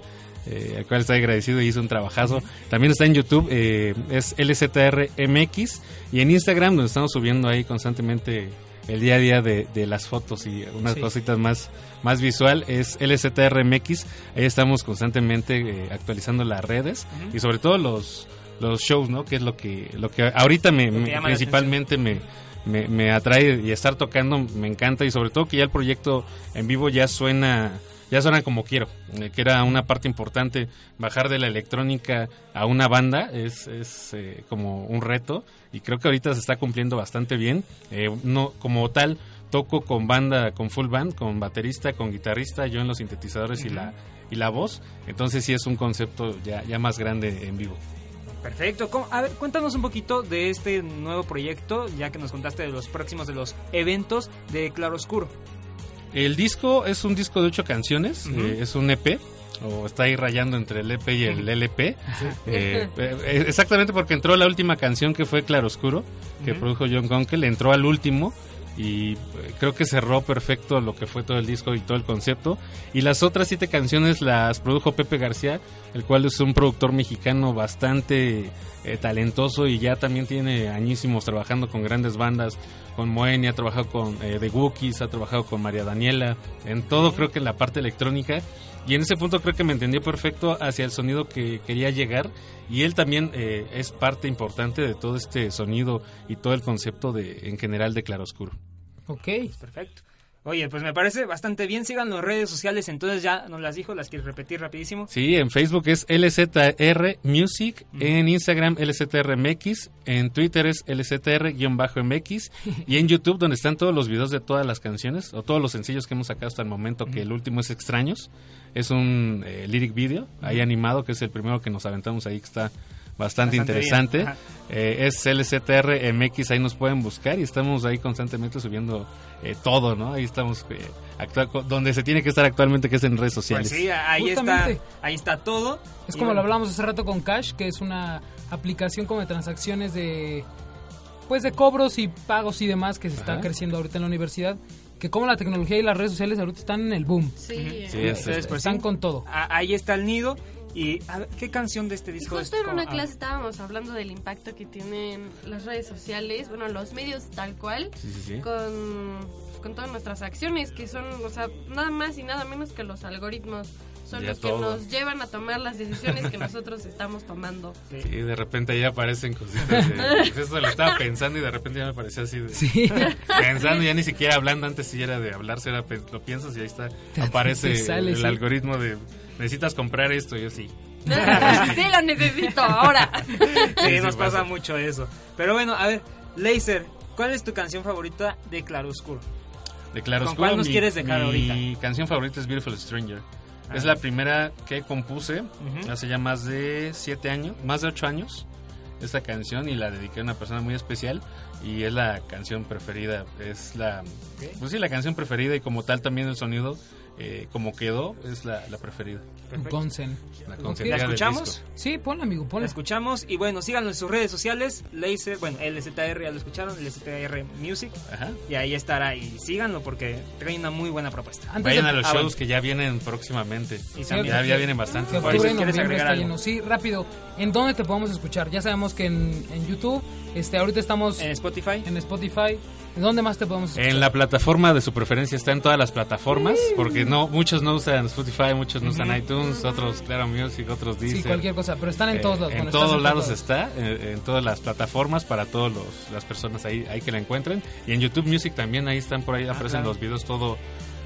Eh, al cual estoy agradecido y hizo un trabajazo. También está en YouTube, eh, es LZRMX y en Instagram donde estamos subiendo ahí constantemente el día a día de, de las fotos y unas Sí. cositas más, más visual es LZRMX. Ahí estamos constantemente eh, actualizando las redes y sobre todo los, los shows, ¿no? Que es lo que, lo que ahorita me, me- principalmente me, me, me atrae y estar tocando me encanta y sobre todo que ya el proyecto en vivo ya suena ya suena como quiero, eh, que era una parte importante bajar de la electrónica a una banda es, es eh, como un reto y creo que ahorita se está cumpliendo bastante bien. Eh, no como tal toco con banda, con full band, con baterista, con guitarrista, yo en los sintetizadores y la y la voz, entonces sí es un concepto ya ya más grande en vivo. Perfecto. ¿Cómo- A ver, cuéntanos un poquito de este nuevo proyecto, ya que nos contaste de los próximos de los eventos de Claroscuro. El disco es un disco de ocho canciones, eh, es un EP, o está ahí rayando entre el EP y el LP. Eh, eh, exactamente porque entró la última canción que fue Claroscuro, que produjo John Conkel, entró al último y eh, creo que cerró perfecto lo que fue todo el disco y todo el concepto. Y las otras siete canciones las produjo Pepe García, el cual es un productor mexicano bastante eh, talentoso y ya también tiene añísimos trabajando con grandes bandas, con Moenia, ha trabajado con eh, The Wookiees, ha trabajado con María Daniela, en todo creo que en la parte electrónica. Y en ese punto creo que me entendió perfecto hacia el sonido que quería llegar. Y él también eh, es parte importante de todo este sonido y todo el concepto de en general de Claroscuro. Ok. Perfecto. Oye, pues me parece bastante bien. Sigan las redes sociales, entonces ya nos las dijo, las quieres repetir rapidísimo. Sí, en Facebook es LZR Music, en Instagram LZRMX, en Twitter es LZR-MX y en YouTube donde están todos los videos de todas las canciones o todos los sencillos que hemos sacado hasta el momento, que el último es Extraños, es un eh, lyric video ahí animado que es el primero que nos aventamos ahí que está bastante Bastante interesante. Eh, es LCTR MX, ahí nos pueden buscar y estamos ahí constantemente subiendo eh, todo, ¿no? Ahí estamos eh, donde se tiene que estar actualmente, que es en redes sociales. Pues sí, ahí está, ahí está todo. Es Y como lo hablamos hace rato con Cash, que es una aplicación como de transacciones de pues de cobros y pagos y demás que se está Ajá. creciendo ahorita en la universidad, que como la tecnología y las redes sociales ahorita están en el boom. Sí. Sí, Entonces, pues, están sí. con todo. ahí está el nido. Y a ver, ¿qué canción de este Y disco justo es? en una como- ah, clase estábamos hablando del impacto que tienen las redes sociales, bueno, los medios tal cual, Sí, sí, sí. con, con todas nuestras acciones, que son, o sea, nada más y nada menos que los algoritmos. Son Ya los que todo. nos llevan a tomar las decisiones que nosotros estamos tomando. Sí, de repente ahí aparecen cositas de... pues eso lo estaba pensando y de repente ya me parecía así de... Sí. Pensando, ya ni siquiera hablando, antes sí era de hablarse, era, pe- lo piensas y ahí está, aparece sale, el sí. algoritmo de necesitas comprar esto, y yo sí. sí, lo necesito ahora. Sí, Sí, nos sí pasa pasa. mucho eso. Pero bueno, a ver, Laser, ¿cuál es tu canción favorita de Claroscuro? De Claro ¿Con Oscuro, cuál nos mi- quieres dejar mi ahorita? canción favorita es Beautiful Stranger. Ah. Es la primera que compuse hace ya más de siete años, más de ocho años, esta canción y la dediqué a una persona muy especial y es la canción preferida, es la, pues sí, la canción preferida y como tal también el sonido, eh, como quedó, es la, la preferida. Gonsen. La ¿La escuchamos? Sí, ponla, amigo, La ponla. escuchamos y bueno, síganlo en sus redes sociales, Laser, bueno, LZR ya lo escucharon, LZR Music, Ajá. y ahí estará y síganlo porque trae una muy buena propuesta. Antes Vayan de- a los Ah, shows bueno. que ya vienen próximamente. Y ya, también- ya vienen bastante. Octubre quieres noviembre agregar algo. lleno. Sí, rápido. ¿En dónde te podemos escuchar? Ya sabemos que en, en YouTube, este, ahorita estamos En Spotify. en Spotify. ¿En dónde más te podemos escuchar? En la plataforma de su preferencia está en todas las plataformas, porque no muchos no usan Spotify, muchos no usan iTunes, otros Claro Music, otros Deezer. Sí, cualquier cosa, pero están en Eh, todos lados. en todos lados todos. está, eh, en todas las plataformas para todas las personas ahí, ahí que la encuentren. Y en YouTube Music también ahí están por ahí aparecen Ah, claro. los videos todo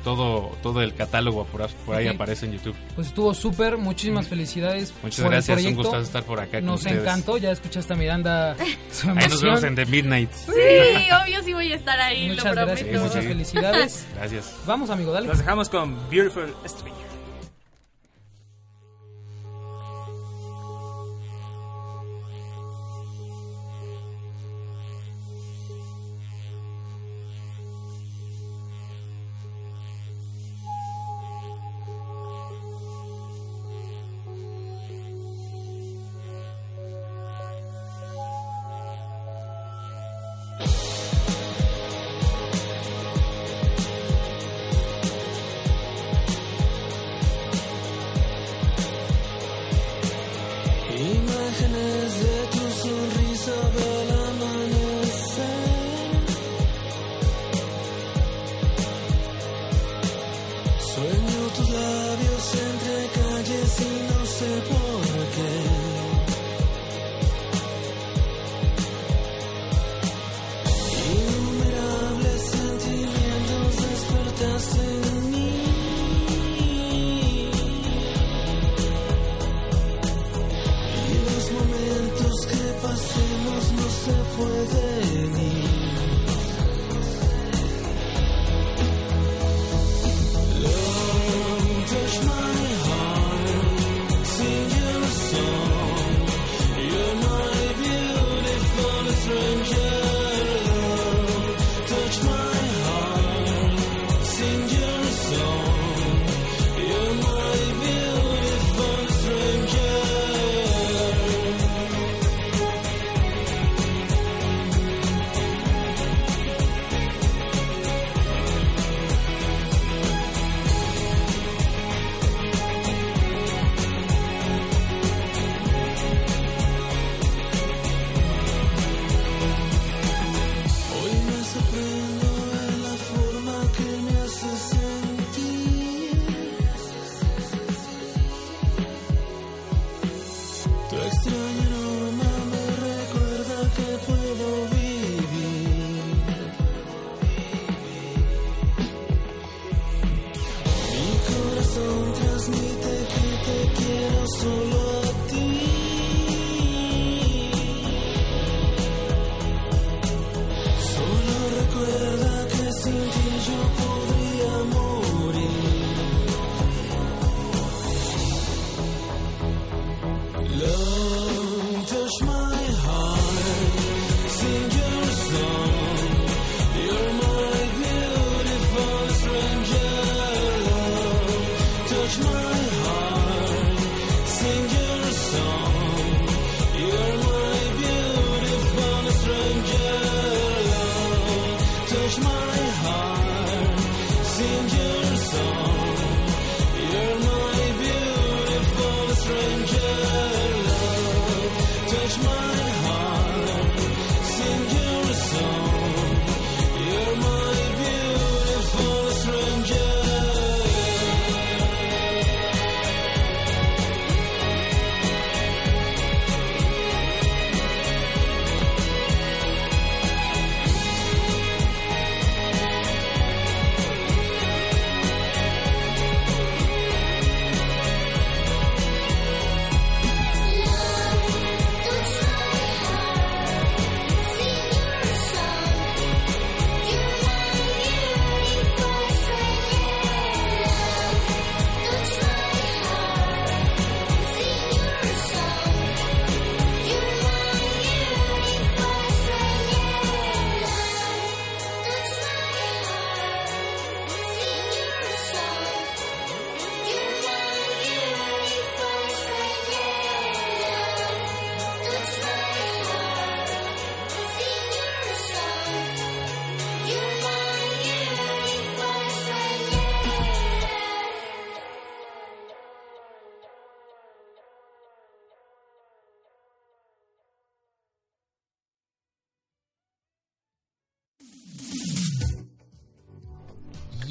todo todo el catálogo por, por ahí aparece en YouTube. Pues estuvo súper, muchísimas felicidades. Muchas por el gracias, un gusto estar por acá Nos encantó, ya escuchaste a Miranda su Ahí nos vemos en The Midnight. Sí, obvio sí voy a estar ahí, Muchas lo gracias, muchas felicidades. Gracias. Vamos, amigo, dale. Los dejamos con Beautiful Stranger.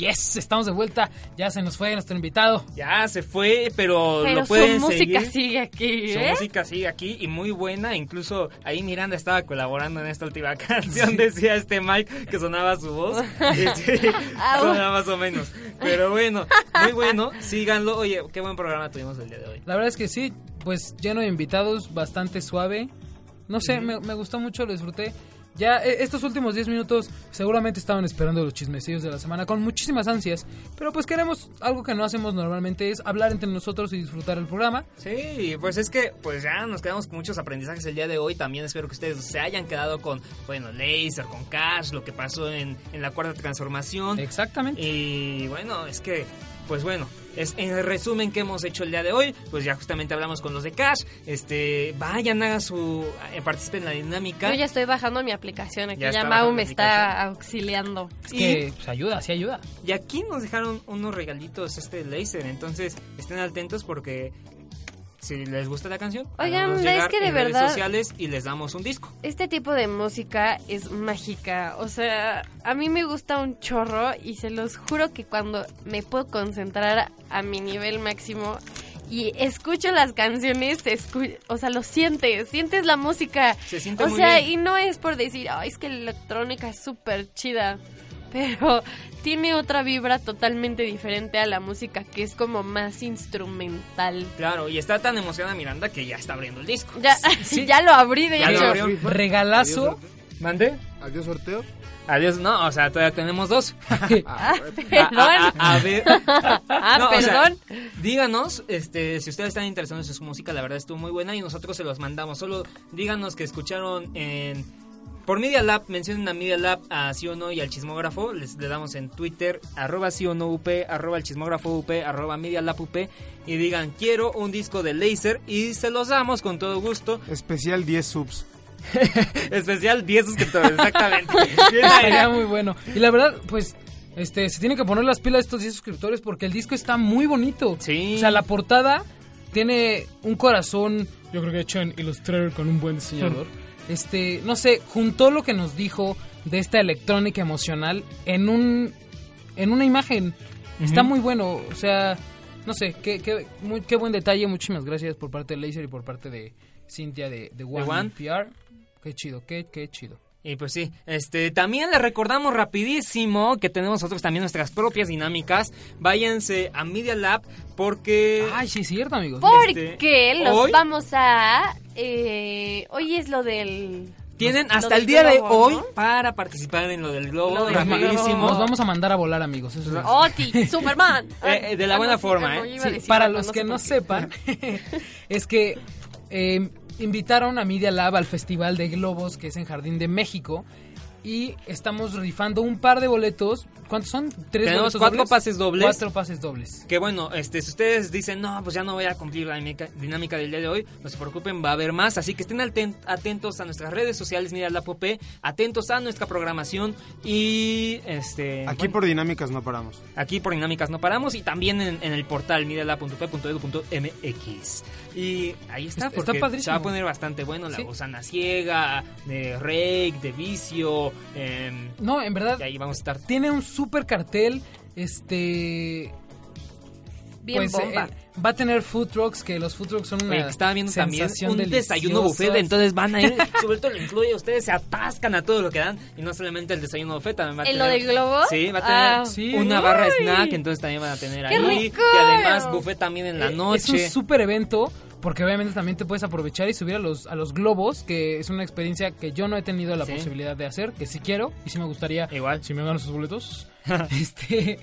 Yes, estamos de vuelta. Ya se nos fue nuestro invitado. Ya se fue, pero, Pero lo pueden su música seguir. sigue aquí, Su ¿eh? música sigue aquí y muy buena. Incluso ahí Miranda estaba colaborando en esta última canción. Decía este Mike que sonaba su voz. Este, sonaba más o menos. Pero bueno, muy bueno. Síganlo. Oye, qué buen programa tuvimos el día de hoy. La verdad es que sí, pues lleno de invitados, bastante suave. No sé, me, me gustó mucho, lo disfruté. Ya eh, estos últimos 10 minutos seguramente estaban esperando los chismecillos de la semana con muchísimas ansias, pero pues queremos algo que no hacemos normalmente, es hablar entre nosotros y disfrutar el programa. Sí, pues es que pues ya nos quedamos con muchos aprendizajes el día de hoy. También espero que ustedes se hayan quedado con, bueno, Laser, con Cash, lo que pasó en, en la cuarta transformación. Exactamente. Y bueno, es que, pues bueno, es en el resumen que hemos hecho el día de hoy, pues ya justamente hablamos con los de Cash. Este, vayan, hagan su, eh, participen en la dinámica. Yo ya estoy bajando mi aplicación aquí. Ya Ya, Mau me está auxiliando. Es que pues, ayuda, sí ayuda. Y aquí nos dejaron unos regalitos este laser, entonces estén atentos porque si les gusta la canción, Oigan, es que de en redes verdad- sociales y les damos un disco. Este tipo de música es mágica. O sea, a mí me gusta un chorro y se los juro que cuando me puedo concentrar a mi nivel máximo y escucho las canciones, escu- o sea, lo sientes, sientes la música. Se siente o muy sea, bien. y no es por decir, ay, es que la electrónica es súper chida. Pero tiene otra vibra totalmente diferente a la música que es como más instrumental. Claro, y está tan emocionada Miranda que ya está abriendo el disco. Ya, ya lo abrí, de Ya lo hecho. abrió. Regalazo. ¿Mande? ¿Adiós sorteo? Adiós, no, o sea, todavía tenemos dos. Ah, perdón. A, a- a ver. Ah, No, o sea, perdón. díganos, este, si ustedes están interesados en su música, la verdad estuvo muy buena y nosotros se los mandamos. Solo díganos que escucharon en por Media Lab, mencionen a Media Lab, a sí o no y al chismógrafo. Les le damos en Twitter, arroba sí o no up, arroba el chismógrafo up, arroba Media Lab up. Y digan, quiero un disco de Laser y se los damos con todo gusto. Especial 10 subs. Especial 10 suscriptores, exactamente. Ahí. Sería muy bueno. Y la verdad, pues, este, se tienen que poner las pilas estos 10 suscriptores porque el disco está muy bonito. Sí. O sea, la portada tiene un corazón, yo creo que hecho en Illustrator con un buen diseñador. Este, no sé, juntó lo que nos dijo de esta electrónica emocional en un en una imagen. Está muy bueno, o sea, no sé, qué, qué, muy- qué buen detalle. Muchísimas gracias por parte de Laser y por parte de Cintia de, de One, One. PR. Qué chido, qué, qué chido. Y pues sí, este también les recordamos rapidísimo que tenemos nosotros también nuestras propias dinámicas. Váyanse a Media Lab porque Ay, sí es cierto, amigos. Este, Porque los hoy- vamos a... eh, hoy es lo del... tienen lo hasta del el día de hoy ¿no? para participar en lo del globo Lo del rapidísimo. Nos vamos a mandar a volar, amigos. Eso es- Oti, Superman. Eh, eh, de la Ah, buena no, forma, ¿eh? Sí, para los que no sepan, es que eh, invitaron a Media Lab al Festival de Globos que es en Jardín de México Y estamos rifando un par de boletos. ¿Cuántos son? ¿Tres Tenemos boletos cuatro dobles? pases dobles. Cuatro pases dobles. Que bueno, este, si ustedes dicen, no, pues ya no voy a cumplir la dinámica, dinámica del día de hoy, no se preocupen, va a haber más. Así que estén aten- atentos a nuestras redes sociales, Mira la Popé, atentos a nuestra programación y este. Aquí bueno, por dinámicas no paramos. Aquí por dinámicas no paramos y también en, en el portal mirala.p.edu.mx. Y ahí está, Está- porque está padrísimo. se va a poner bastante bueno. La Sí. gusana ciega, de Rake, de Vicio. No, en verdad. y ahí vamos a estar. Tiene un super cartel. Este. Bien pues, bomba. eh, va a tener food trucks, que los food trucks son una. Oye, estaba viendo también un desayuno buffet, entonces van a ir, sobre todo lo incluye, ustedes se atascan a todo lo que dan, y no solamente el desayuno buffet, también va a ¿En tener... lo del globo? Sí, va a tener Ah. Sí. una barra snack, entonces también van a tener ¡Qué ahí, y además buffet también en la Eh, noche. Es un super evento. Porque obviamente también te puedes aprovechar y subir a los, a los globos, que es una experiencia que yo no he tenido la Sí. posibilidad de hacer, que sí quiero y sí me gustaría, Igual. si me gano sus boletos, este,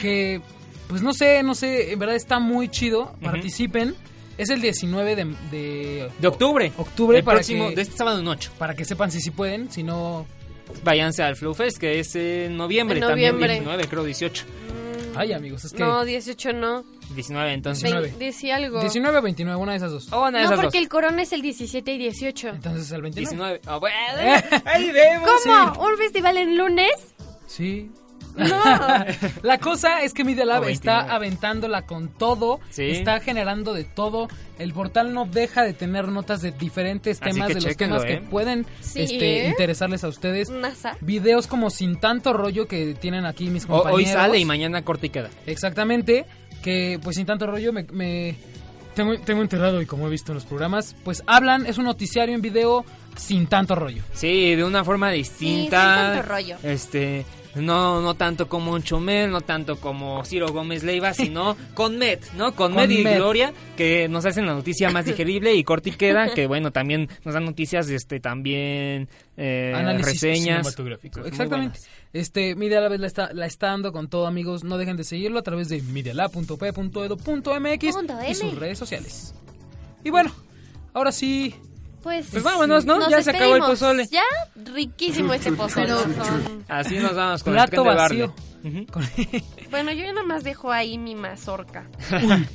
que, pues no sé, no sé, en verdad está muy chido, participen. Es el 19 de, de, De octubre. octubre el para próximo, que, de este sábado en 8. para que sepan si sí pueden, si no... Váyanse al Flow Fest, que es en noviembre, En también noviembre. 19, creo 18. Ay, amigos, es que... No, 18 no. 19, entonces. 19. 20 y algo. 19 o 29, una de esas dos. Oh, una de No, esas porque dos. el corona es el 17 y 18. Entonces el 29. 19. Ah, bueno, ahí vemos. ¿Cómo? ¿Un festival en lunes? Sí. No. La cosa es que Media Lab está 29. aventándola con todo, Sí. está generando de todo. El portal no deja de tener notas de diferentes temas, de los temas ¿eh? que pueden Sí, este, ¿eh? interesarles a ustedes. NASA. Videos como sin tanto rollo que tienen aquí mis O- compañeros. hoy sale y mañana corta y queda. Exactamente, que pues sin tanto rollo me... me- tengo, tengo enterado y como he visto en los programas, pues hablan, es un noticiario en video sin tanto rollo. Sí, de una forma distinta. sin tanto rollo. Este, no, no tanto como un Chomel, no tanto como Ciro Gómez Leiva, sino con Met, ¿no? Con, Con Met y Met. Gloria, que nos hacen la noticia más digerible y corta y queda, que bueno, también nos dan noticias, este, también eh, Análisis reseñas. Exactamente. Este, Media Lab la está, la está dando con todo, amigos. No dejen de seguirlo a través de medialab.p.edu.mx Punto y sus redes sociales. Y bueno, ahora sí. Pues, Pues vámonos, ¿no? nos Ya se acabó el pozole. Ya, riquísimo este pozole. Así nos vamos con Plato el tren de vacío. Bueno, yo nada más dejo ahí mi mazorca.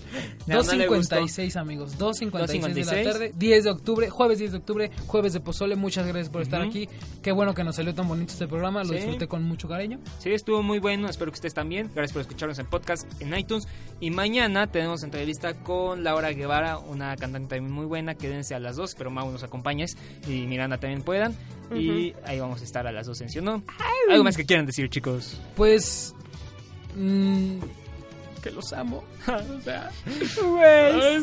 No, no le gustó. 2.56 amigos, 2.56 de la 2:56. tarde, 10 de octubre, jueves 10 de octubre, jueves de Pozole, muchas gracias por estar aquí, qué bueno que nos salió tan bonito este programa, lo Sí. disfruté con mucho cariño. Sí, estuvo muy bueno, espero que ustedes también. Gracias por escucharnos en podcast en iTunes. Y mañana tenemos entrevista con Laura Guevara, una cantante también muy buena. Quédense a las dos, pero Mau nos acompañes y Miranda también puedan. Y ahí vamos a estar a las dos en sí o no. ¿Algo más que quieran decir, chicos? Pues... mm, que los amo. O sea,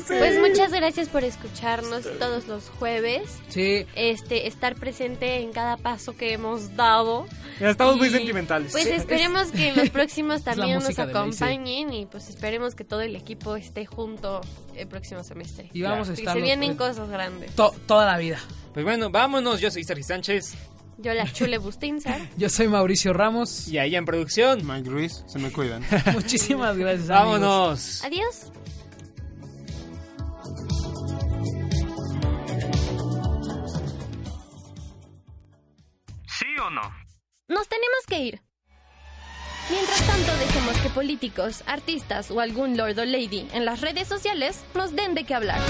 Pues muchas gracias por escucharnos todos los jueves. Sí. Este, estar presente en cada paso que hemos dado. Ya estamos muy sentimentales. Pues Sí. esperemos que en los próximos también nos ley, sí. acompañen y pues esperemos que todo el equipo esté junto el próximo semestre. Y vamos a estar Se vienen cosas grandes. to- toda la vida. Pues bueno, vámonos. Yo soy Sergi Sánchez. Yo la chule Bustinza. Yo soy Mauricio Ramos. Y ahí en producción. Mike Ruiz, se me cuidan. Muchísimas gracias. amigos. Vámonos. Adiós. ¿Sí o no? Nos tenemos que ir. Mientras tanto, dejemos que políticos, artistas o algún lord o lady en las redes sociales nos den de qué hablar.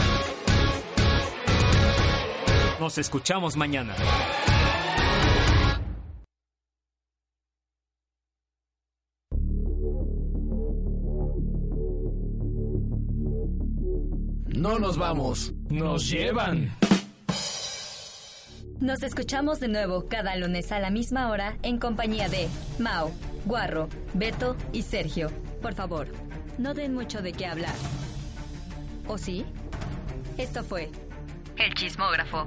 Nos escuchamos mañana. No nos vamos, nos llevan. Nos escuchamos de nuevo cada lunes a la misma hora en compañía de Mao, Guarro, Beto y Sergio. Por favor, no den mucho de qué hablar. ¿O sí? Esto fue El Chismógrafo.